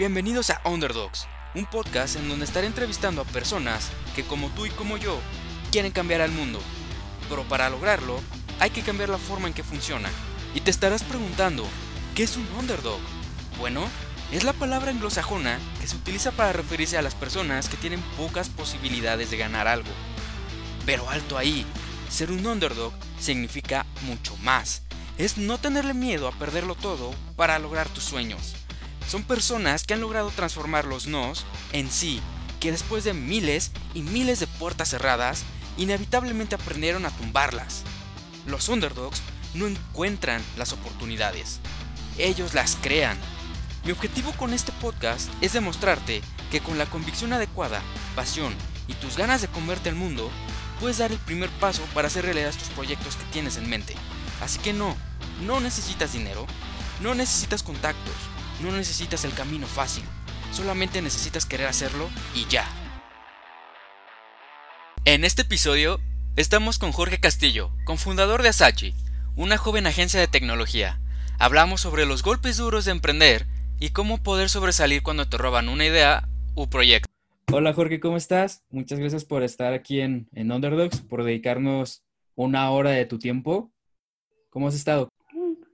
Bienvenidos a Underdogs, un podcast en donde estaré entrevistando a personas que como tú y como yo quieren cambiar al mundo. Pero para lograrlo, hay que cambiar la forma en que funciona. Y te estarás preguntando, ¿qué es un underdog? Bueno, es la palabra anglosajona que se utiliza para referirse a las personas que tienen pocas posibilidades de ganar algo. Pero alto ahí, ser un underdog significa mucho más. Es no tenerle miedo a perderlo todo para lograr tus sueños. Son personas que han logrado transformar los nos en sí, que después de miles y miles de puertas cerradas, inevitablemente aprendieron a tumbarlas. Los underdogs no encuentran las oportunidades, ellos las crean. Mi objetivo con este podcast es demostrarte que con la convicción adecuada, pasión y tus ganas de comerte al mundo, puedes dar el primer paso para hacer realidad tus proyectos que tienes en mente. Así que no, no necesitas dinero, no necesitas contactos, no necesitas el camino fácil, solamente necesitas querer hacerlo y ya. En este episodio estamos con Jorge Castillo, cofundador de Asachi, una joven agencia de tecnología. Hablamos sobre los golpes duros de emprender y cómo poder sobresalir cuando te roban una idea u proyecto. Hola Jorge, ¿cómo estás? Muchas gracias por estar aquí en, en Underdogs, por dedicarnos una hora de tu tiempo. ¿Cómo has estado?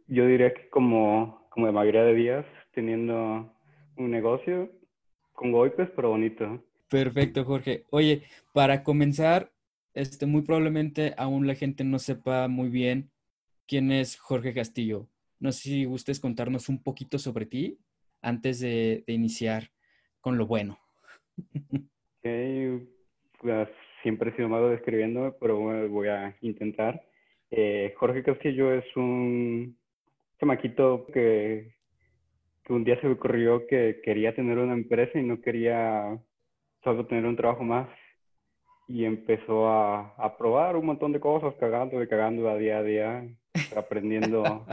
Yo diría que como, como la mayoría de días, teniendo un negocio con golpes, pero bonito. Perfecto, Jorge. Oye, para comenzar, este, muy probablemente aún la gente no sepa muy bien quién es Jorge Castillo. No sé si gustes contarnos un poquito sobre ti antes de, iniciar con lo bueno. Pues, siempre he sido malo describiéndome, pero voy a intentar. Eh, Jorge Castillo es un chamaquito que que un día se me ocurrió que quería tener una empresa y no quería solo tener un trabajo más. Y empezó a, a probar un montón de cosas, cagando y cagando a día a día, aprendiendo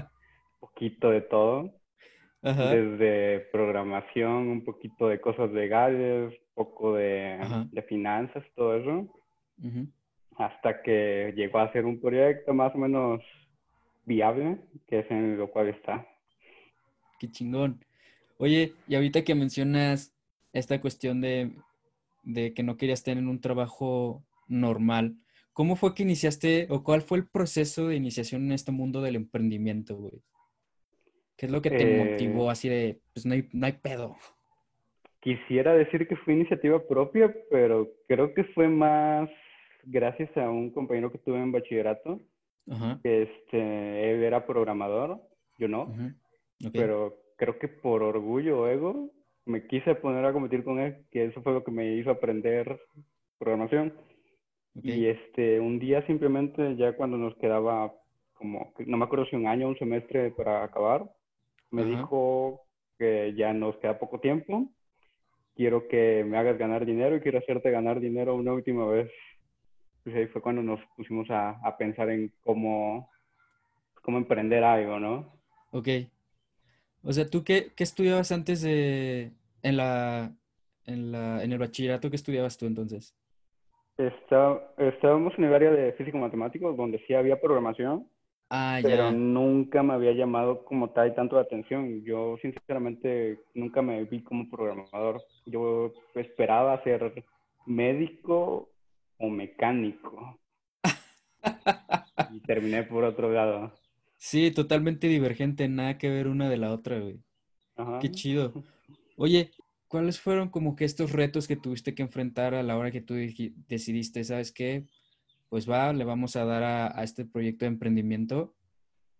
poquito de todo. Desde programación, un poquito de cosas legales, poco de, de finanzas, todo eso. Hasta que llegó a ser un proyecto más o menos viable, que es en lo cual está qué chingón. Oye, y ahorita que mencionas esta cuestión de, que no querías tener un trabajo normal, ¿cómo fue que iniciaste o cuál fue el proceso de iniciación en este mundo del emprendimiento, güey? ¿Qué es lo que te eh, motivó así de, pues no hay, no hay pedo? Quisiera decir que fue iniciativa propia, pero creo que fue más gracias a un compañero que tuve en bachillerato, que este, él era programador, yo no. Pero creo que por orgullo o ego me quise poner a competir con él, que eso fue lo que me hizo aprender programación. Y este, un día simplemente, ya cuando nos quedaba como, no me acuerdo si un año o un semestre para acabar, me dijo que ya nos queda poco tiempo, quiero que me hagas ganar dinero y quiero hacerte ganar dinero una última vez. Pues ahí fue cuando nos pusimos a, a pensar en cómo, cómo emprender algo, ¿no? Ok. O sea, ¿tú qué, qué estudiabas antes de, en la, en la, en el bachillerato, qué estudiabas tú entonces? Está, estábamos en el área de físico-matemático, donde sí había programación, ah, pero nunca me había llamado como tal tanto la atención. Yo, sinceramente, nunca me vi como programador. Yo esperaba ser médico o mecánico. y terminé por otro lado. Sí, totalmente divergente, nada que ver una de la otra, güey. Ajá. Qué chido. Oye, ¿cuáles fueron como que estos retos que tuviste que enfrentar a la hora que tú decidiste, sabes qué? Pues va, le vamos a dar a, este proyecto de emprendimiento.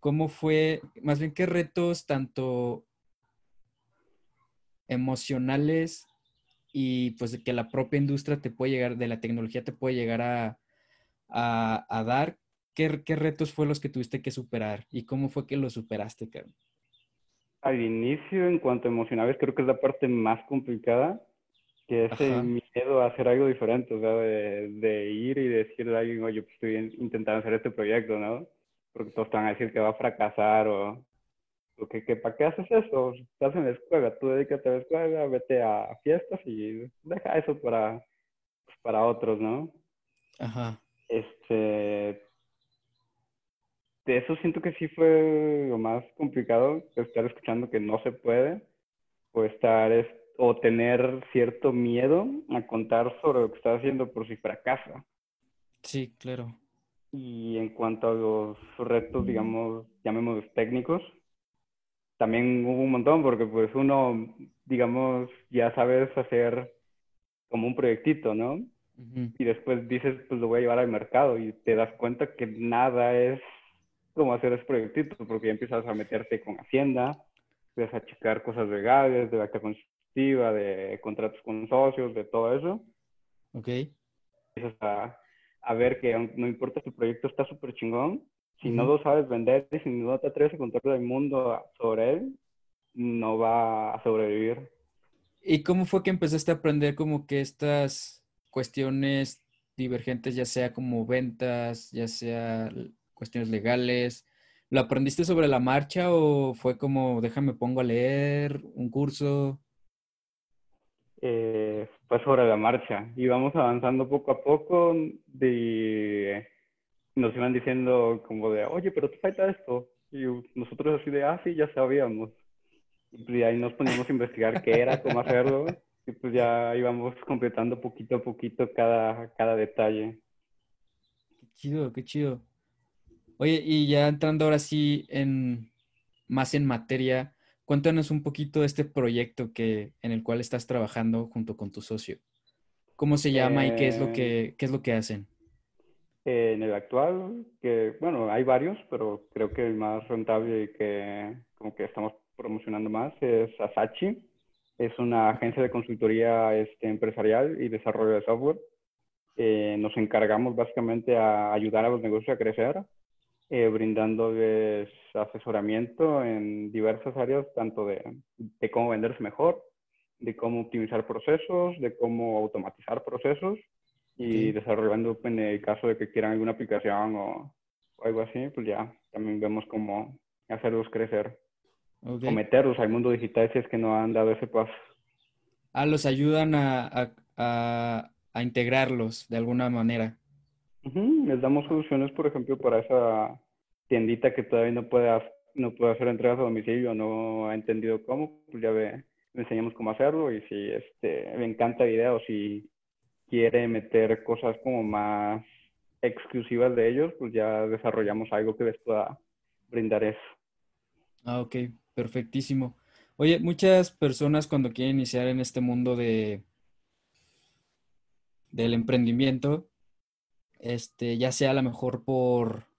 ¿Cómo fue, más bien qué retos tanto emocionales y pues que la propia industria te puede llegar, de la tecnología te puede llegar a, a, a dar ¿qué, retos fue los que tuviste que superar y cómo fue que los superaste, Karen? Al inicio, en cuanto a emocionales, creo que es la parte más complicada, que es el miedo a hacer algo diferente, o sea, de, ir y decirle a alguien, oye, pues estoy intentando hacer este proyecto, ¿no? Porque todos te van a decir que va a fracasar o, que, que ¿para qué haces eso? Estás en la escuela, tú dedícate a la escuela, vete a fiestas y deja eso para, pues, para otros, ¿no? Ajá. Este, de eso siento que sí fue lo más complicado, estar escuchando que no se puede, o estar o tener cierto miedo a contar sobre lo que estás haciendo por si fracasa. Sí, claro. Y en cuanto a los retos, digamos, llamémoslos técnicos, también hubo un montón porque pues uno, digamos, ya sabes hacer como un proyectito, ¿no? Y después dices, pues lo voy a llevar al mercado y te das cuenta que nada es como hacer ese proyectito porque ya empiezas a meterte con Hacienda, empiezas a checar cosas legales, de acta constitutiva, de contratos con socios, de todo eso. Ok. Empiezas a a ver que no importa si el proyecto está súper chingón, si no lo sabes vender y si no te atreves a contarle al mundo sobre él, no va a sobrevivir. ¿Y cómo fue que empezaste a aprender como que estas cuestiones divergentes, ya sea como ventas, ya sea cuestiones legales? ¿Lo aprendiste sobre la marcha o fue como, déjame pongo a leer un curso? eh, fue sobre la marcha. Íbamos avanzando poco a poco y nos iban diciendo como de, oye, pero te falta esto. Y nosotros así de, ah, sí, ya sabíamos. Y ahí nos poníamos a investigar qué era, cómo hacerlo. Y pues ya íbamos completando poquito a poquito cada, cada detalle. Qué chido, qué chido. Oye, y ya entrando ahora sí en más en materia, Cuéntanos un poquito de este proyecto que, en el cual estás trabajando junto con tu socio. ¿Cómo se llama y qué es lo que, eh, qué es lo que hacen? en el actual, que bueno, hay varios, pero creo que el más rentable y que como que estamos promocionando más es Asachi. Es una agencia de consultoría este, empresarial y desarrollo de software. Eh, nos encargamos básicamente a ayudar a los negocios a crecer eh, brindándoles asesoramiento en diversas áreas, tanto de, de, cómo venderse mejor, de cómo optimizar procesos, de cómo automatizar procesos y desarrollando en el caso de que quieran alguna aplicación o, algo así, pues ya también vemos cómo hacerlos crecer o meterlos al mundo digital si es que no han dado ese paso. Ah, los ayudan a, a, a, a integrarlos de alguna manera. Les damos soluciones, por ejemplo, para esa tiendita que todavía no puede, no puede hacer entregas a domicilio, no ha entendido cómo, pues ya ve, le enseñamos cómo hacerlo y si este, le encanta video, si quiere meter cosas como más exclusivas de ellos, pues ya desarrollamos algo que les pueda brindar eso. Ah, ok, perfectísimo. Oye, muchas personas cuando quieren iniciar en este mundo de del emprendimiento, este, ya sea a lo mejor por,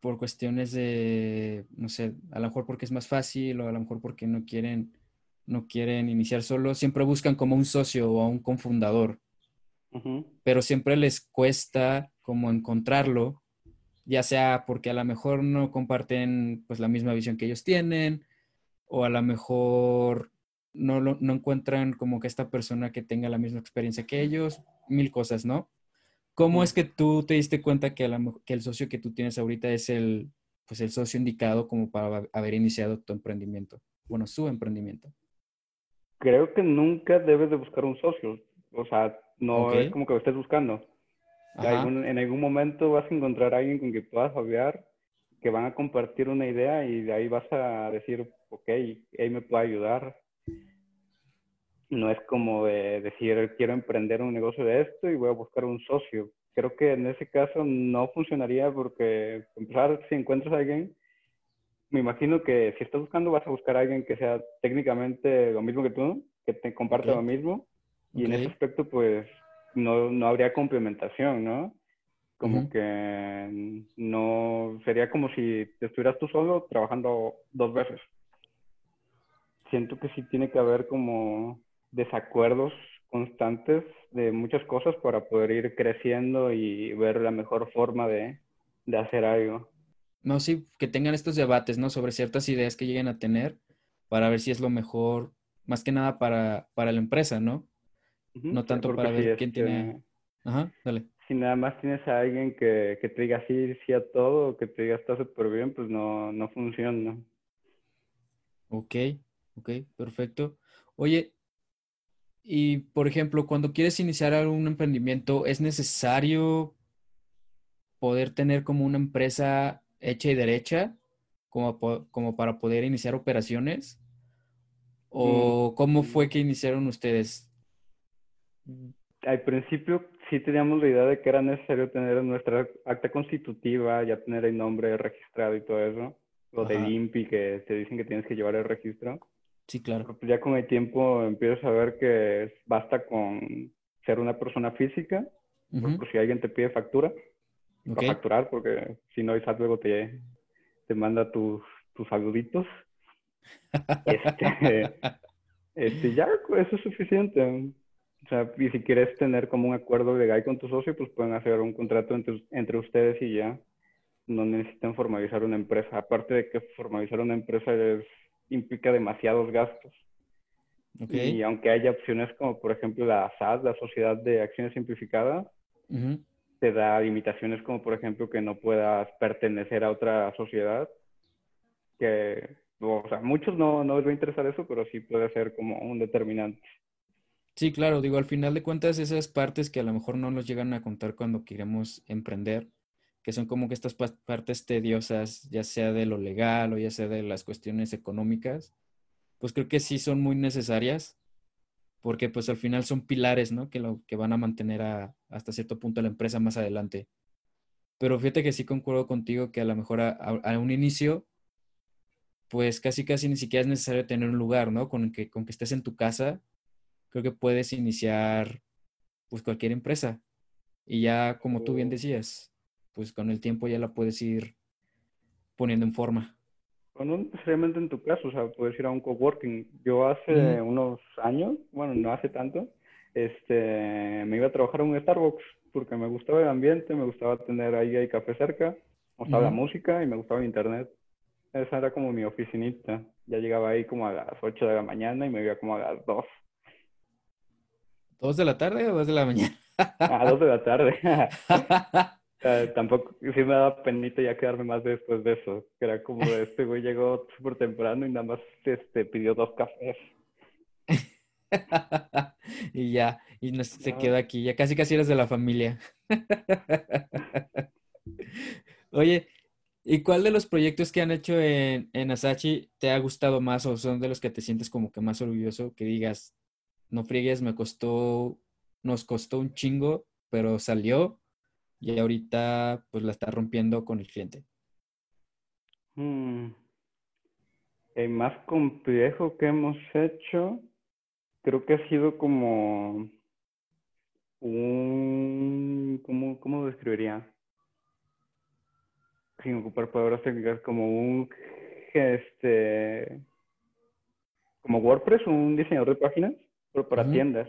por cuestiones de, no sé, a lo mejor porque es más fácil o a lo mejor porque no quieren, no quieren iniciar solo, siempre buscan como un socio o a un confundador. Pero siempre les cuesta como encontrarlo, ya sea porque a lo mejor no comparten pues la misma visión que ellos tienen o a lo mejor no, no encuentran como que esta persona que tenga la misma experiencia que ellos, mil cosas, ¿no? ¿Cómo es que tú te diste cuenta que, el socio que tú tienes ahorita es el, pues el socio indicado como para haber iniciado tu emprendimiento? Bueno, su emprendimiento. Creo que nunca debes de buscar un socio. O sea, no es como que lo estés buscando. en algún momento vas a encontrar a alguien con quien puedas hablar, que van a compartir una idea y de ahí vas a decir, ok, ahí me puede ayudar no es como de decir quiero emprender un negocio de esto y voy a buscar un socio. Creo que en ese caso no funcionaría porque, empezar, si encuentras a alguien, me imagino que si estás buscando vas a buscar a alguien que sea técnicamente lo mismo que tú, que te comparte lo mismo y en ese aspecto pues no, no habría complementación, ¿no? Como que no sería como si estuvieras tú solo trabajando dos veces. Siento que sí tiene que haber como desacuerdos constantes de muchas cosas para poder ir creciendo y ver la mejor forma de, hacer algo. No, sí, que tengan estos debates, ¿no? Sobre ciertas ideas que lleguen a tener para ver si es lo mejor, más que nada para, para la empresa, ¿no? no tanto para ver quién tiene... Ajá, dale. Si nada más tienes a alguien que, que te diga sí, sí a todo, que te diga está súper bien, pues no, no funciona. Ok, ok, perfecto. Oye, y, por ejemplo, cuando quieres iniciar un emprendimiento, ¿es necesario poder tener como una empresa hecha y derecha como, como para poder iniciar operaciones? ¿O mm, cómo fue mm. que iniciaron ustedes? Al principio sí teníamos la idea de que era necesario tener nuestra acta constitutiva, ya tener el nombre registrado y todo eso. Lo de INPI que te dicen que tienes que llevar el registro. Sí, claro. Pues ya con el tiempo empiezas a ver que basta con ser una persona física, por, si alguien te pide factura, para facturar, porque si no, ISAT luego te, te manda tus, tus saluditos. este, este, ya eso es suficiente. O sea, y si quieres tener como un acuerdo legal con tu socio, pues pueden hacer un contrato entre, entre ustedes y ya. No necesitan formalizar una empresa. Aparte de que formalizar una empresa es implica demasiados gastos. Y aunque haya opciones como, por ejemplo, la SAD, la Sociedad de Acciones Simplificada, te da limitaciones como, por ejemplo, que no puedas pertenecer a otra sociedad. Que, o sea, muchos no, no les va a interesar eso, pero sí puede ser como un determinante. Sí, claro, digo, al final de cuentas, esas partes que a lo mejor no nos llegan a contar cuando queremos emprender, que son como que estas partes tediosas, ya sea de lo legal o ya sea de las cuestiones económicas, pues creo que sí son muy necesarias, porque pues al final son pilares, ¿no? Que, lo, que van a mantener a, hasta cierto punto la empresa más adelante. Pero fíjate que sí concuerdo contigo que a lo mejor a, un inicio, pues casi casi ni siquiera es necesario tener un lugar, ¿no? Con que, con que estés en tu casa, creo que puedes iniciar pues cualquier empresa. Y ya como tú bien oh. decías, pues con el tiempo ya la puedes ir poniendo en forma. no necesariamente en tu caso, o sea, puedes ir a un coworking. Yo hace unos años, bueno, no hace tanto, este, me iba a trabajar en un Starbucks porque me gustaba el ambiente, me gustaba tener ahí el café cerca, me gustaba la música y me gustaba el internet. Esa era como mi oficinita. Ya llegaba ahí como a las 8 de la mañana y me iba como a las 2. ¿2 de la tarde o 2 de la mañana? a 2 de la tarde. tampoco, sí me daba penita ya quedarme más después de eso. Era como, este güey llegó súper temprano y nada más este, pidió dos cafés. y ya, y no, se quedó aquí. Ya casi casi eres de la familia. Oye, ¿y cuál de los proyectos que han hecho en, en Asachi te ha gustado más o son de los que te sientes como que más orgulloso? Que digas, no friegues, me costó, nos costó un chingo, pero salió y ahorita pues la está rompiendo con el cliente? Hmm. El más complejo que hemos hecho creo que ha sido como un... ¿Cómo, cómo describiría? Sin ocupar palabras técnicas, como un... Este, como WordPress, un diseñador de páginas, pero para tiendas.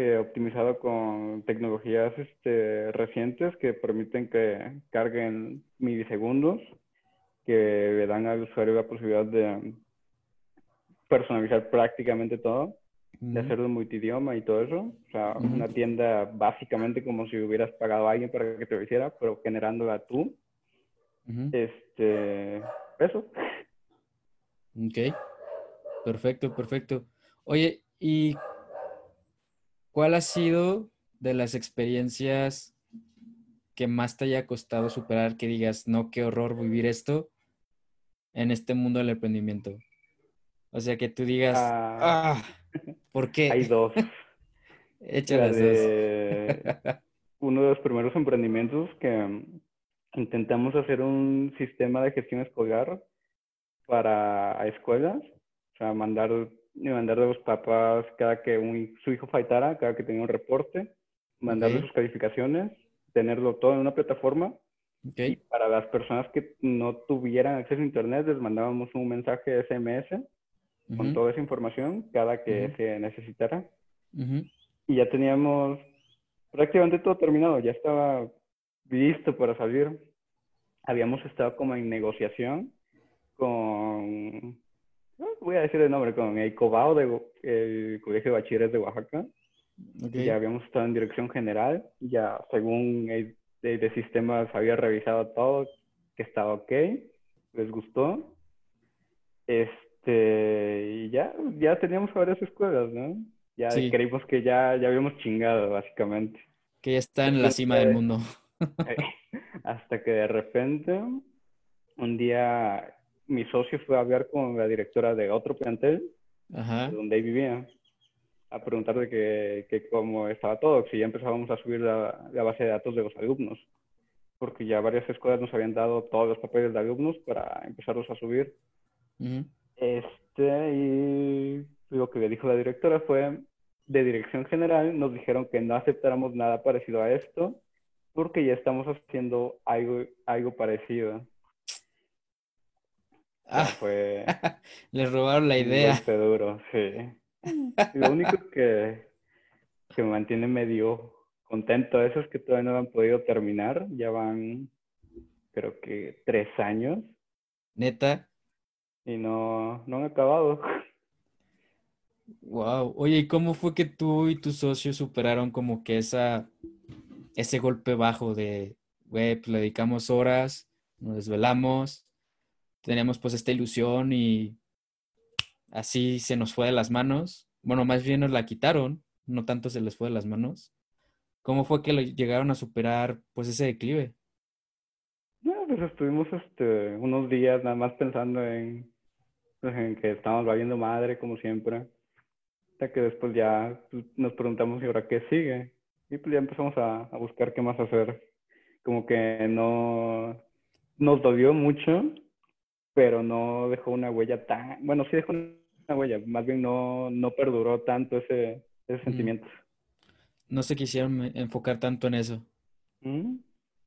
Eh, optimizado con tecnologías este, recientes que permiten que carguen milisegundos, que le dan al usuario la posibilidad de personalizar prácticamente todo, de hacerlo multidioma y todo eso. O sea, una tienda básicamente como si hubieras pagado a alguien para que te lo hiciera, pero generándola tú. Este, eso. Ok. Perfecto, perfecto. Oye, ¿y ¿Cuál ha sido de las experiencias que más te haya costado superar que digas, no, qué horror vivir esto en este mundo del emprendimiento? O sea, que tú digas, ah, ah ¿por qué? Hay dos. Échalas dos. uno de los primeros emprendimientos que intentamos hacer un sistema de gestión escolar para escuelas, o sea, mandar y mandarle a los papás cada que un, su hijo faltara, cada que tenía un reporte, mandarle sus calificaciones, tenerlo todo en una plataforma. Y para las personas que no tuvieran acceso a Internet, les mandábamos un mensaje SMS con toda esa información cada que se necesitara. Y ya teníamos prácticamente todo terminado, ya estaba listo para salir. Habíamos estado como en negociación con voy a decir el nombre, con el COBAO del Colegio de Bachilleres de Oaxaca. Ya habíamos estado en dirección general, ya según el de, sistemas había revisado todo, que estaba ok, les gustó. Este, y ya, ya teníamos varias escuelas, ¿no? Ya creímos que ya, ya habíamos chingado, básicamente. Que ya está en la cima del mundo. hasta que de repente, un día mi socio fue a hablar con la directora de otro plantel de donde vivía, a preguntar de que, cómo estaba todo, si ya empezábamos a subir la, base de datos de los alumnos, porque ya varias escuelas nos habían dado todos los papeles de alumnos para empezarlos a subir. Este, y lo que le dijo la directora fue, de dirección general, nos dijeron que no aceptáramos nada parecido a esto, porque ya estamos haciendo algo, algo parecido. Ah, fue... Les robaron la idea. Fue duro, sí. Lo único que, que me mantiene medio contento eso es que todavía no han podido terminar. Ya van, creo que, tres años. ¿Neta? Y no, no han acabado. Wow. Oye, ¿y cómo fue que tú y tu socio superaron como que esa, ese golpe bajo de, güey, pues le dedicamos horas, nos desvelamos, teníamos pues esta ilusión y así se nos fue de las manos. Bueno, más bien nos la quitaron, no tanto se les fue de las manos. ¿Cómo fue que llegaron a superar pues ese declive? No, pues estuvimos este, unos días nada más pensando en, pues, en que estábamos valiendo madre como siempre. Hasta que después ya pues, nos preguntamos y ahora qué sigue. Y pues ya empezamos a, a buscar qué más hacer. Como que no nos dolió mucho, pero no dejó una huella tan, bueno, sí dejó una huella, más bien no, no perduró tanto ese, ese sentimiento. No se quisieron enfocar tanto en eso.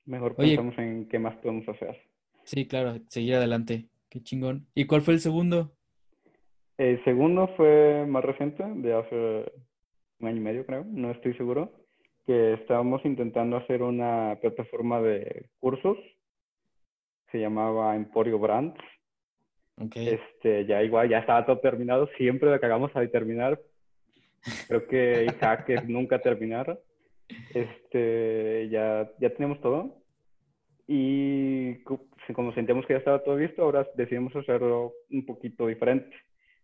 Mejor pensamos en qué más podemos hacer. Sí, claro, seguir adelante. Qué chingón. ¿Y cuál fue el segundo? El segundo fue más reciente, de hace un año y medio, creo, no estoy seguro, que estábamos intentando hacer una plataforma de cursos. Se llamaba Emporio Brands este, ya igual, ya estaba todo terminado. Siempre lo cagamos a terminar. Creo que Isaac es nunca terminar. Este, ya, ya tenemos todo. Y como sentíamos que ya estaba todo listo, ahora decidimos hacerlo un poquito diferente.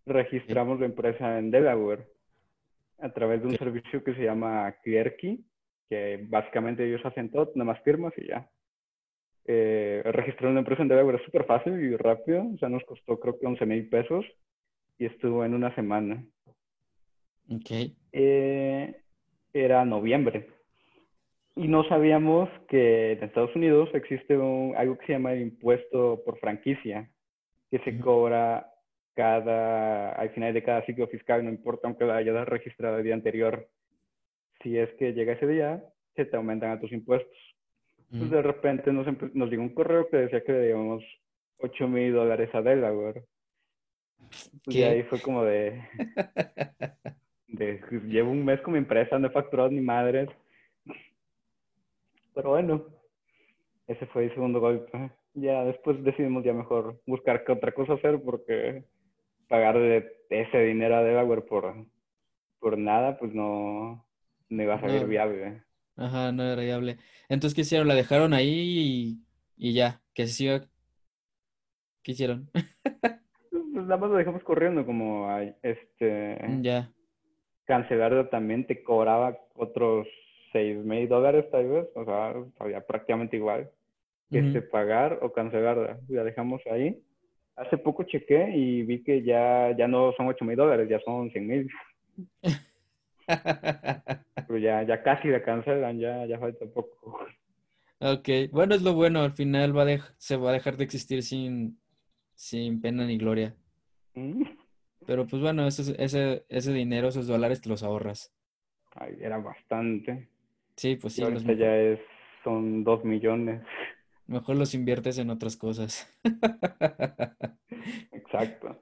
Registramos la empresa en Delaware a través de un servicio que se llama Clearkey, que básicamente ellos hacen todo, nada más firmas y ya eh, registrar una empresa en Delaware es súper fácil y rápido. O sea, nos costó creo que 11 mil pesos y estuvo en una semana. Ok. Eh, era noviembre. Y no sabíamos que en Estados Unidos existe algo que se llama el impuesto por franquicia, que se cobra cada, al final de cada ciclo fiscal, no importa aunque la hayas registrado el día anterior. Si es que llega ese día, se te aumentan a tus impuestos. Pues de repente nos, nos llegó un correo que decía que debíamos 8 mil dólares a Delaware. Pues y ahí fue como de, de, Llevo un mes con mi empresa, no he facturado ni madres. Pero bueno, ese fue el segundo golpe. Ya después decidimos ya mejor buscar qué otra cosa hacer porque pagar de ese dinero a Delaware por, por nada, pues no, no iba a salir viable. Ajá, no era viable. Entonces, ¿qué hicieron? La dejaron ahí y, ya, que se siga. ¿Qué hicieron? pues nada más lo dejamos corriendo, como este. Mm, ya. Cancelarlo también te cobraba otros seis mil dólares, tal vez. O sea, todavía prácticamente igual. Que este, pagar o cancelarla. La dejamos ahí. Hace poco chequé y vi que ya, ya no son ocho mil dólares, ya son cien mil. Pero ya, ya casi la cancelan, ya, ya falta poco. Ok, bueno, es lo bueno, al final va se va a dejar de existir sin, sin pena ni gloria. Mm. Pero pues bueno, ese, ese, ese dinero, esos dólares te los ahorras. Ay, era bastante. Sí, pues sí. ahorita ya es, son dos millones. Mejor los inviertes en otras cosas. Exacto.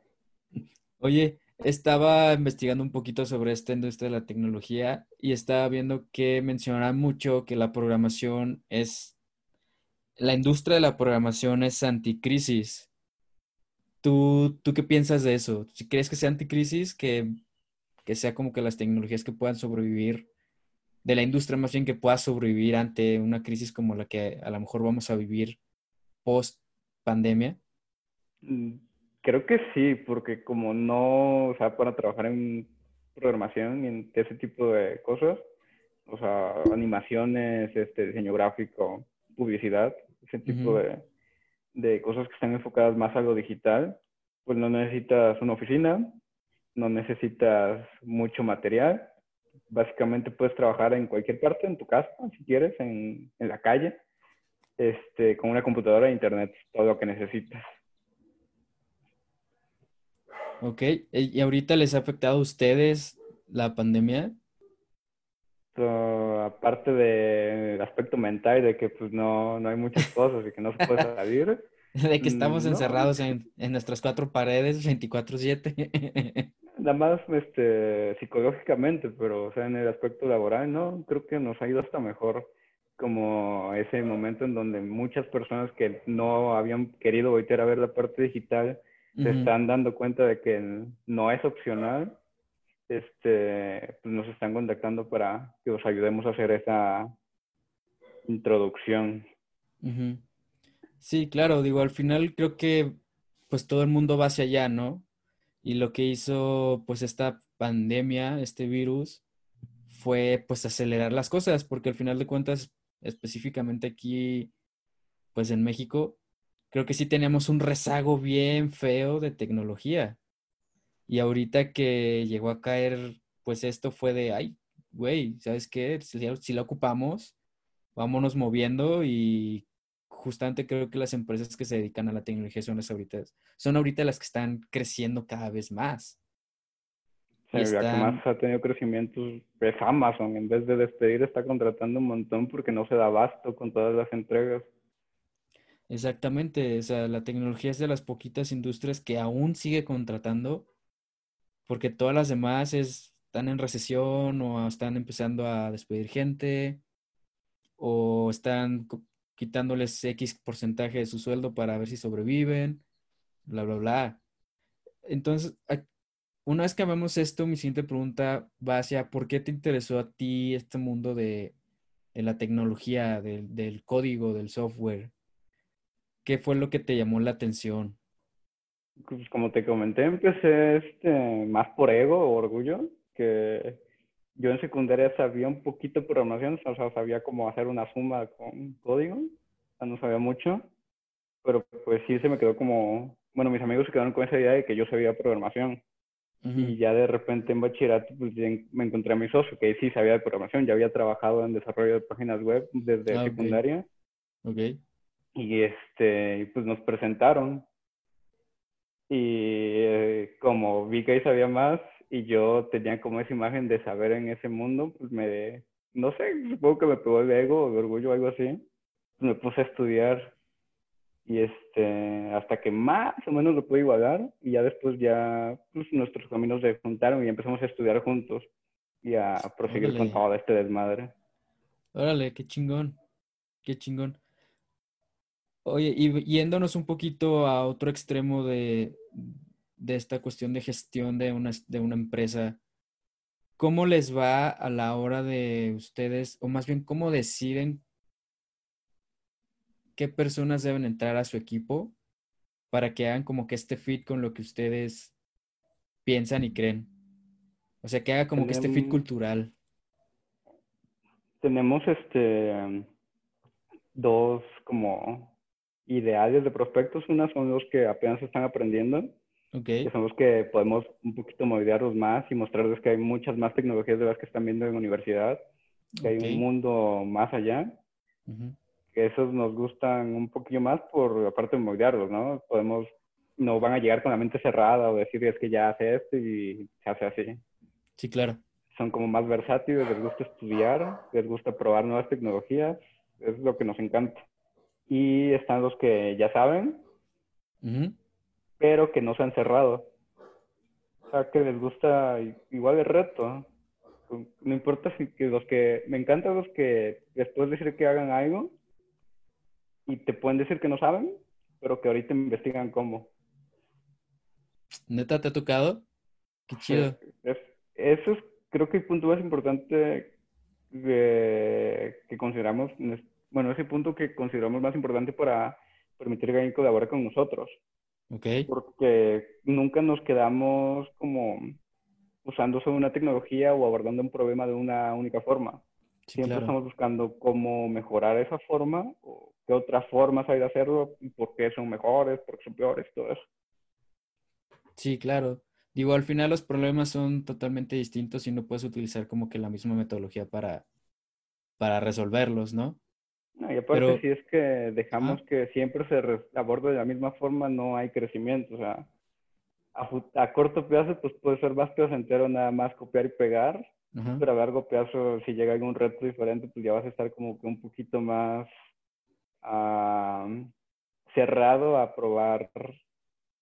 Oye, estaba investigando un poquito sobre esta industria de la tecnología y estaba viendo que mencionaba mucho que la programación es, la industria de la programación es anticrisis. ¿Tú, tú qué piensas de eso? ¿Si crees que sea anticrisis, que, que sea como que las tecnologías que puedan sobrevivir, de la industria más bien que pueda sobrevivir ante una crisis como la que a lo mejor vamos a vivir post pandemia? Mm, Creo que sí, porque como no, o sea, para trabajar en programación y en ese tipo de cosas, o sea, animaciones, este, diseño gráfico, publicidad, ese tipo de, de cosas que están enfocadas más a lo digital, pues no necesitas una oficina no necesitas mucho material. Básicamente puedes trabajar en cualquier parte, en tu casa, si quieres, en, en la calle, este, con una computadora e internet, todo lo que necesitas. Ok, ¿y ahorita les ha afectado a ustedes la pandemia? aparte del aspecto mental de que pues no, no hay muchas cosas y que no se puede salir. de que estamos encerrados en, en, nuestras cuatro paredes 24/7. Nada más este, psicológicamente, pero o sea, en el aspecto laboral, ¿no? Creo que nos ha ido hasta mejor como ese momento en donde muchas personas que no habían querido voltear a ver la parte digital se están dando cuenta de que no es opcional, este, pues nos están contactando para que os ayudemos a hacer esa introducción. Sí, claro, digo, al final creo que pues todo el mundo va hacia allá, ¿no? Y lo que hizo pues esta pandemia, este virus, fue pues acelerar las cosas, porque al final de cuentas, específicamente aquí, pues en México, creo que sí teníamos un rezago bien feo de tecnología. Y ahorita que llegó a caer, pues esto fue de, ay, güey, ¿sabes qué? Si, la ocupamos, vámonos moviendo y justamente creo que las empresas que se dedican a la tecnología son las ahorita, son ahorita las que están creciendo cada vez más. Sí, que más ha tenido crecimiento es Amazon. En vez de despedir, está contratando un montón porque no se da abasto con todas las entregas. Exactamente, o sea, la tecnología es de las poquitas industrias que aún sigue contratando, porque todas las demás están en recesión o están empezando a despedir gente o están quitándoles X porcentaje de su sueldo para ver si sobreviven, bla, bla, bla. Entonces, una vez que vemos esto, mi siguiente pregunta va hacia, ¿por qué te interesó a ti este mundo de, la tecnología, del código, del software? ¿Qué fue lo que te llamó la atención? Pues como te comenté, empecé este, más por ego o orgullo, que yo en secundaria sabía un poquito de programación, o sea, sabía cómo hacer una suma con código, no sabía mucho, pero pues sí se me quedó como, bueno, mis amigos se quedaron con esa idea de que yo sabía programación. Y ya de repente en bachillerato pues, me encontré a mi socio, que sí sabía de programación, ya había trabajado en desarrollo de páginas web desde ah, secundaria. Okay. Y este, pues nos presentaron. Y eh, como vi que sabía más y yo tenía como esa imagen de saber en ese mundo, pues me, no sé, supongo que me pegó el ego o el orgullo o algo así. Pues me puse a estudiar y este, hasta que más o menos lo pude igualar y ya después ya pues, nuestros caminos se juntaron y empezamos a estudiar juntos y a proseguir con todo este desmadre. Órale, qué chingón, qué chingón. Oye, y yéndonos un poquito a otro extremo de, esta cuestión de gestión de una, de una empresa, ¿cómo les va a la hora de ustedes, o más bien, cómo deciden qué personas deben entrar a su equipo para que hagan como que este fit con lo que ustedes piensan y creen? O sea, que haga como que este fit cultural. Tenemos este dos como ideales de prospectos. Una son los que apenas están aprendiendo, que son los que podemos un poquito moldearlos más y mostrarles que hay muchas más tecnologías de las que están viendo en la universidad, que hay un mundo más allá. Que esos nos gustan un poquillo más por aparte de moldearlos, ¿no? Podemos, no van a llegar con la mente cerrada o decir es que ya hace esto y se hace así. Sí, claro. Son como más versátiles, les gusta estudiar, les gusta probar nuevas tecnologías, es lo que nos encanta y están los que ya saben, pero que no se han cerrado. O sea, que les gusta igual el reto. No importa si que los que... Me encantan los que después de decir que hagan algo y te pueden decir que no saben, pero que ahorita investigan cómo. ¿Neta te ha tocado? Qué chido. eso es creo que el punto más importante que consideramos bueno, ese punto que consideramos más importante para permitir que alguien colabore con nosotros. Ok. Porque nunca nos quedamos como usando solo una tecnología o abordando un problema de una única forma. Siempre estamos buscando cómo mejorar esa forma o qué otras formas hay de hacerlo y por qué son mejores, por qué son peores, todo eso. Sí, claro. Digo, al final los problemas son totalmente distintos y no puedes utilizar como que la misma metodología para, para resolverlos, ¿no? No, y aparte, si es que dejamos que siempre se aborde de la misma forma, no hay crecimiento. O sea, a, corto plazo, pues puede ser más placentero nada más copiar y pegar, pero a largo plazo, si llega algún reto diferente, pues ya vas a estar como que un poquito más cerrado a probar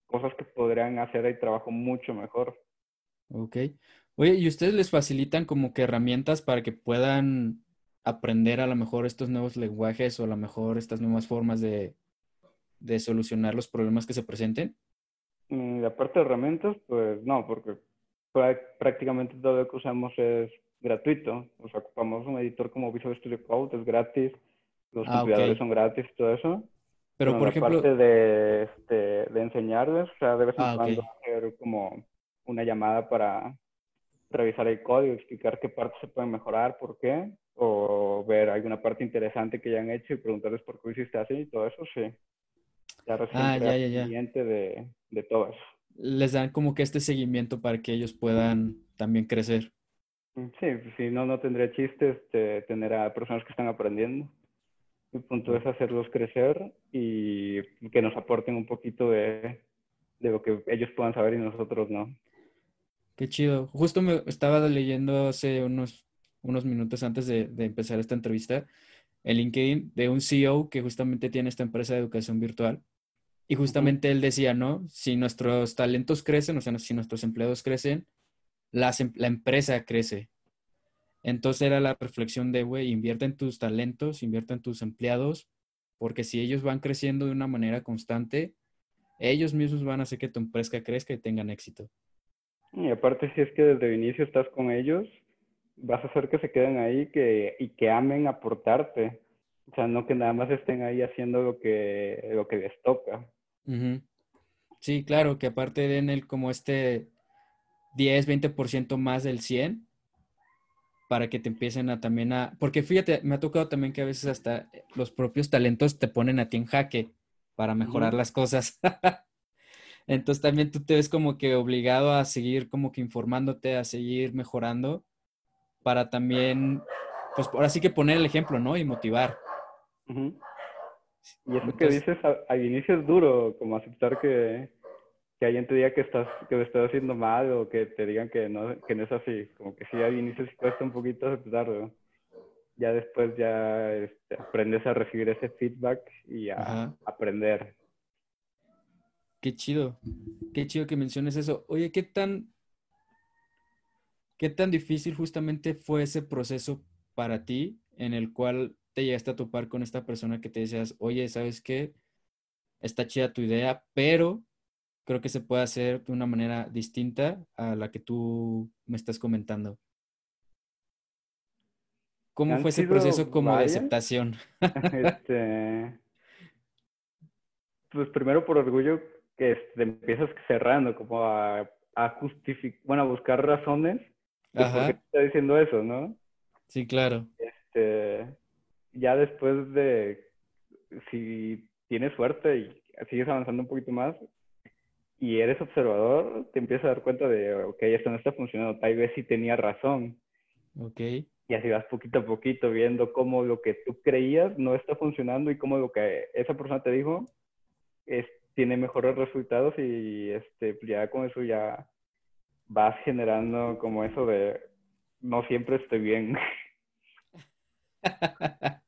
cosas que podrían hacer el trabajo mucho mejor. Ok. Oye, ¿y ustedes les facilitan como que herramientas para que puedan aprender a lo mejor estos nuevos lenguajes o a lo mejor estas nuevas formas de, de solucionar los problemas que se presenten? Mm, de parte de herramientas, pues no, porque prácticamente todo lo que usamos es gratuito. O sea, ocupamos un editor como Visual Studio Code, es gratis, los ah, compiladores son gratis, todo eso. Pero, por ejemplo... Parte de, este, de enseñarles, o sea, de vez en ah, cuando hacer como una llamada para revisar el código, explicar qué partes se pueden mejorar, por qué, o ver alguna parte interesante que ya han hecho y preguntarles por qué hiciste así y todo eso, sí. Ya ah, ya, ya, ya. De, de todo eso. Les dan como que este seguimiento para que ellos puedan también crecer. Mm, sí, si no, no tendría chiste este, tener a personas que están aprendiendo. El punto es hacerlos crecer y que nos aporten un poquito de, de lo que ellos puedan saber y nosotros no. Qué chido. Justo me estaba leyendo hace unos, unos minutos antes de, de, empezar esta entrevista el LinkedIn de un CEO que justamente tiene esta empresa de educación virtual. Y justamente él decía, ¿no? Si nuestros talentos crecen, o sea, si nuestros empleados crecen, la, la empresa crece. Entonces era la reflexión de, güey, invierte en tus talentos, invierte en tus empleados, porque si ellos van creciendo de una manera constante, ellos mismos van a hacer que tu empresa crezca y tengan éxito. Y aparte, si es que desde el inicio estás con ellos, vas a hacer que se queden ahí que, y que amen aportarte. O sea, no que nada más estén ahí haciendo lo que, lo que les toca. Sí, claro, que aparte den el como este 10, 20% más del 100 para que te empiecen a también a... Porque fíjate, me ha tocado también que a veces hasta los propios talentos te ponen a ti en jaque para mejorar las cosas. Entonces también tú te ves como que obligado a seguir como que informándote, a seguir mejorando para también, pues ahora sí que poner el ejemplo, ¿no? Y motivar. Y eso que dices al inicio es duro, como aceptar que, que alguien te diga que estás que lo estás haciendo mal o que te digan que no, que no es así. Como que sí, al inicio sí cuesta un poquito aceptarlo. Ya después ya este, aprendes a recibir ese feedback y a aprender. Qué chido. Qué chido que menciones eso. Oye, ¿qué tan, qué tan difícil justamente fue ese proceso para ti en el cual te llegaste a topar con esta persona que te decías, oye, ¿sabes qué? Está chida tu idea, pero creo que se puede hacer de una manera distinta a la que tú me estás comentando. ¿Cómo fue ese proceso como de aceptación? Este, pues primero por orgullo que te empiezas cerrando, como a, a justificar, bueno, a buscar razones de por qué te está diciendo eso, ¿no? Sí, claro. Este, ya después de, si tienes suerte y sigues avanzando un poquito más y eres observador, te empiezas a dar cuenta de, ok, esto no está funcionando, tal vez sí tenía razón. Ok. Y así vas poquito a poquito viendo cómo lo que tú creías no está funcionando y cómo lo que esa persona te dijo es, tiene mejores resultados y este, ya con eso ya vas generando como eso de no siempre estoy bien.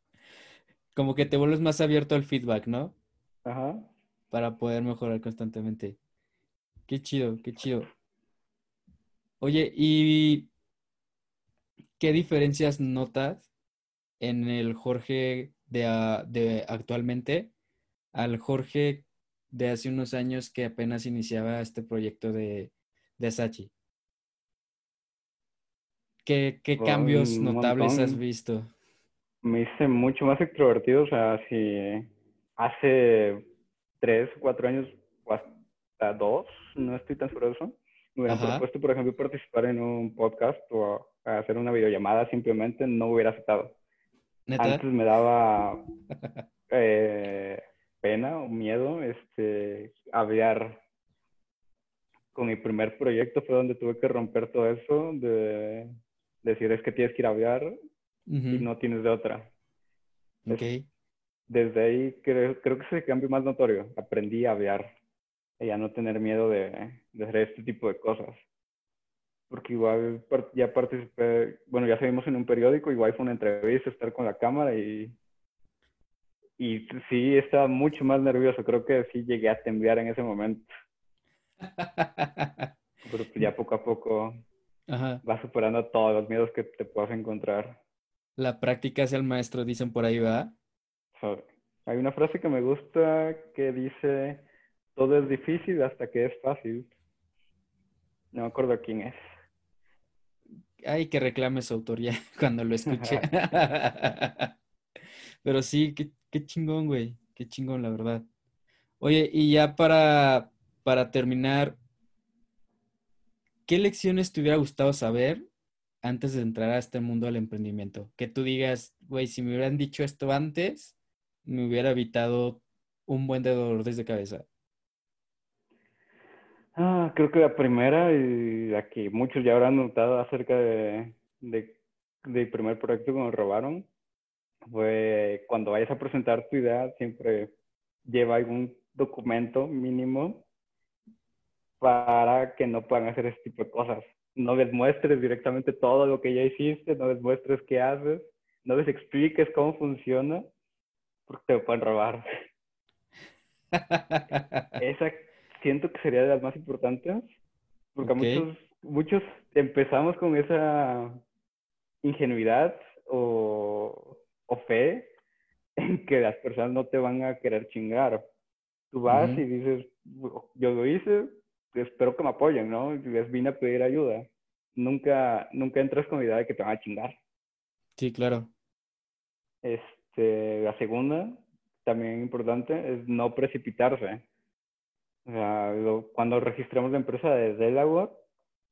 como que te vuelves más abierto al feedback, ¿no? Ajá. Para poder mejorar constantemente. Qué chido, qué chido. Oye, ¿y qué diferencias notas en el Jorge de, de actualmente al Jorge de hace unos años que apenas iniciaba este proyecto de, de Sachi? ¿Qué, qué cambios notables has visto? me hice mucho más extrovertido, o sea, si hace tres, cuatro años o hasta dos, no estoy tan seguro de eso, me hubieran propuesto, por ejemplo, participar en un podcast o hacer una videollamada, simplemente no hubiera aceptado. Antes me daba eh, pena o miedo este, hablar con mi primer proyecto fue donde tuve que romper todo eso de, decir es que tienes que ir a aviar y no tienes de otra. Ok. desde ahí creo, creo que ese cambio más notorio. Aprendí a aviar y a no tener miedo de, de hacer este tipo de cosas. Porque igual ya participé, bueno, ya salimos en un periódico, igual fue una entrevista, estar con la cámara y y sí estaba mucho más nervioso. Creo que sí llegué a temblar en ese momento. Pero pues ya poco a poco vas superando todos los miedos que te puedas encontrar. La práctica es el maestro, dicen por ahí, ¿va? hay una frase que me gusta que dice, todo es difícil hasta que es fácil. No me acuerdo quién es. Ay, que reclame su autoría cuando lo escuché. Pero sí, qué, qué chingón, güey. Qué chingón, la verdad. Oye, y ya para, para terminar, ¿qué lecciones te hubiera gustado saber antes de entrar a este mundo del emprendimiento? Que tú digas, güey, si me hubieran dicho esto antes, me hubiera evitado un buen de dolores de cabeza. Ah, creo que la primera y la que muchos ya habrán notado acerca de, de, del primer proyecto que nos robaron fue cuando vayas a presentar tu idea, siempre lleva algún documento mínimo para que no puedan hacer ese tipo de cosas. No les muestres directamente todo lo que ya hiciste, no les muestres qué haces, no les expliques cómo funciona, porque te pueden robar. Esa siento que sería de las más importantes, porque muchos, muchos empezamos con esa ingenuidad o, o fe en que las personas no te van a querer chingar. Tú vas y dices, yo lo hice, espero que me apoyen, ¿no? Les vine a pedir ayuda. Nunca, nunca entras con la idea de que te van a chingar. Sí, claro. Este, la segunda, también importante, es no precipitarse. O sea, cuando registramos la empresa de Delaware,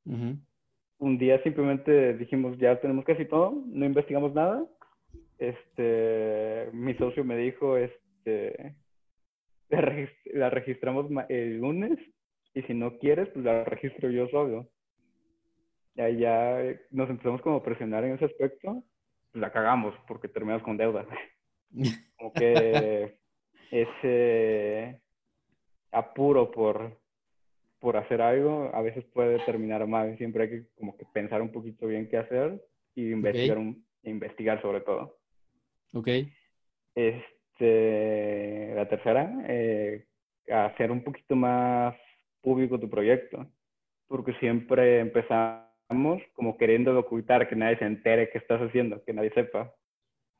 un día simplemente dijimos, ya tenemos casi todo, no investigamos nada. Este, mi socio me dijo, este, la registramos el lunes y si no quieres, pues la registro yo solo. Y ahí ya nos empezamos como a presionar en ese aspecto, pues la cagamos porque terminamos con deuda. Como que ese apuro por, por hacer algo a veces puede terminar mal. Siempre hay que como que pensar un poquito bien qué hacer y investigar, un, investigar sobre todo. Ok. Este, la tercera, eh, hacer un poquito más público tu proyecto, porque siempre empezamos como queriendo ocultar, que nadie se entere qué estás haciendo, que nadie sepa.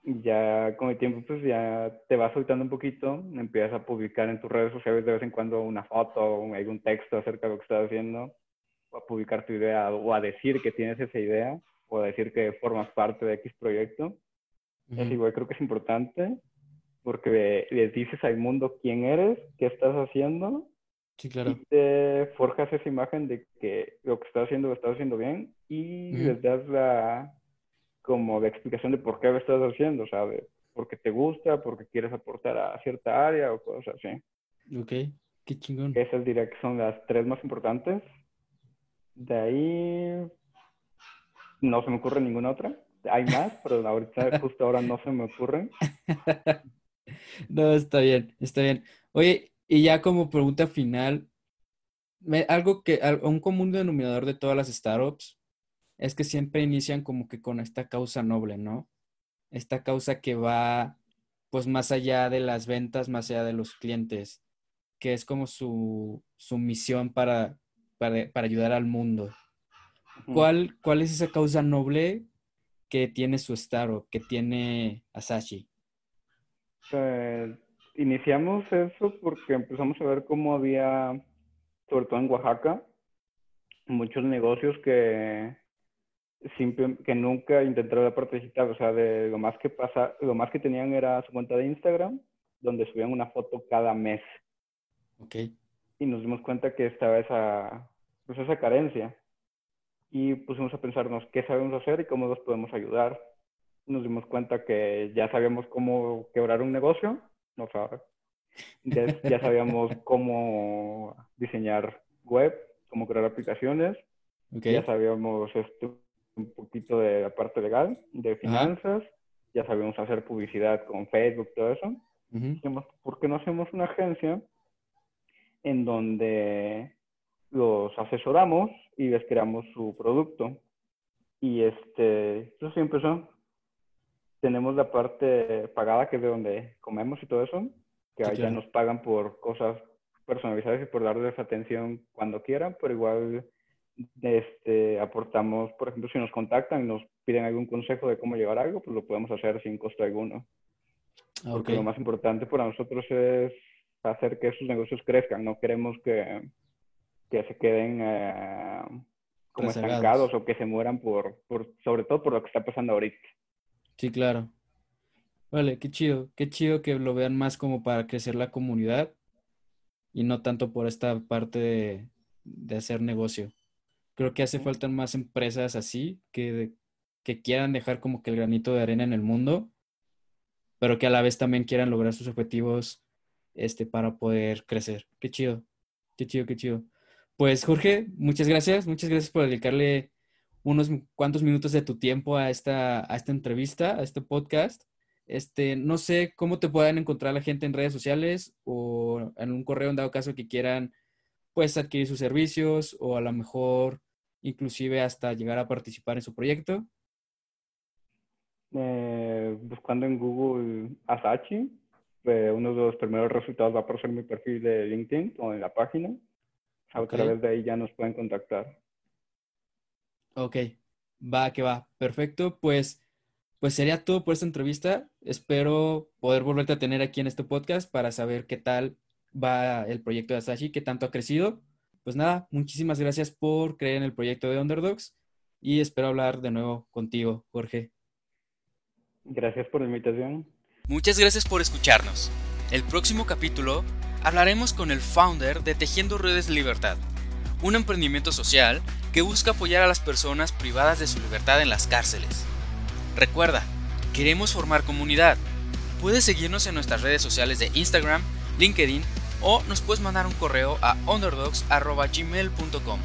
Ya con el tiempo pues ya te vas soltando un poquito, empiezas a publicar en tus redes sociales de vez en cuando una foto o algún texto acerca de lo que estás haciendo, o a publicar tu idea o a decir que tienes esa idea, o a decir que formas parte de X proyecto. Es igual, creo que es importante porque les dices al mundo quién eres, qué estás haciendo Sí, claro. Y te forjas esa imagen de que lo que estás haciendo lo estás haciendo bien y les das la, como la explicación de por qué lo estás haciendo, ¿sabes? Porque te gusta, porque quieres aportar a cierta área o cosas así. Ok, qué chingón. Esas diría que son las tres más importantes. De ahí no se me ocurre ninguna otra. Hay más, pero ahorita, justo ahora no se me ocurren. no, está bien, está bien. Oye, y ya como pregunta final, algo que, un común denominador de todas las startups es que siempre inician como que con esta causa noble, ¿no? Esta causa que va pues más allá de las ventas, más allá de los clientes, que es como su, su misión para, para, ayudar al mundo. ¿Cuál, ¿Cuál es esa causa noble que tiene su startup, que tiene Asashi? Pues, iniciamos eso porque empezamos a ver cómo había, sobre todo en Oaxaca, muchos negocios que que nunca intentaron participar, o sea, de lo más que pasa, lo más que tenían era su cuenta de Instagram, donde subían una foto cada mes. Ok. Y nos dimos cuenta que estaba esa, pues esa carencia. Y pusimos a pensarnos qué sabemos hacer y cómo los podemos ayudar. Nos dimos cuenta que ya sabíamos cómo quebrar un negocio, ya, ya sabíamos cómo diseñar web, cómo crear aplicaciones. Ya sabíamos esto, un poquito de la parte legal, de finanzas. Ya sabíamos hacer publicidad con Facebook, todo eso. ¿por qué no hacemos una agencia en donde los asesoramos y les creamos su producto? Y este, eso sí empezó. Tenemos la parte pagada, que es de donde comemos y todo eso, que allá nos pagan por cosas personalizadas y por darles atención cuando quieran, pero igual este, aportamos, por ejemplo, si nos contactan y nos piden algún consejo de cómo llevar algo, pues lo podemos hacer sin costo alguno. Porque lo más importante para nosotros es hacer que esos negocios crezcan. No queremos que, que se queden eh, como estancados o que se mueran por, por, sobre todo por lo que está pasando ahorita. Sí, claro. Vale, qué chido, qué chido que lo vean más como para crecer la comunidad y no tanto por esta parte de, de hacer negocio. Creo que hace falta más empresas así que, que quieran dejar como que el granito de arena en el mundo pero que a la vez también quieran lograr sus objetivos este, para poder crecer. Qué chido, qué chido, qué chido. Pues Jorge, muchas gracias, muchas gracias por dedicarle unos cuantos minutos de tu tiempo a esta, a esta entrevista, a este podcast. Este, no sé cómo te puedan encontrar la gente en redes sociales o en un correo en dado caso que quieran pues adquirir sus servicios o a lo mejor inclusive hasta llegar a participar en su proyecto eh, buscando en Google Asachi, eh, uno de los primeros resultados va a en mi perfil de LinkedIn o en la página. A través de ahí ya nos pueden contactar. Ok, va que va. Perfecto, pues, pues sería todo por esta entrevista. Espero poder volverte a tener aquí en este podcast para saber qué tal va el proyecto de Asachi, qué tanto ha crecido. Pues nada, muchísimas gracias por creer en el proyecto de Underdogs y espero hablar de nuevo contigo, Jorge. Gracias por la invitación. Muchas gracias por escucharnos. El próximo capítulo hablaremos con el founder de Tejiendo Redes de Libertad, un emprendimiento social que busca apoyar a las personas privadas de su libertad en las cárceles. Recuerda, queremos formar comunidad. Puedes seguirnos en nuestras redes sociales de Instagram, LinkedIn o nos puedes mandar un correo a underdogs.gmail.com.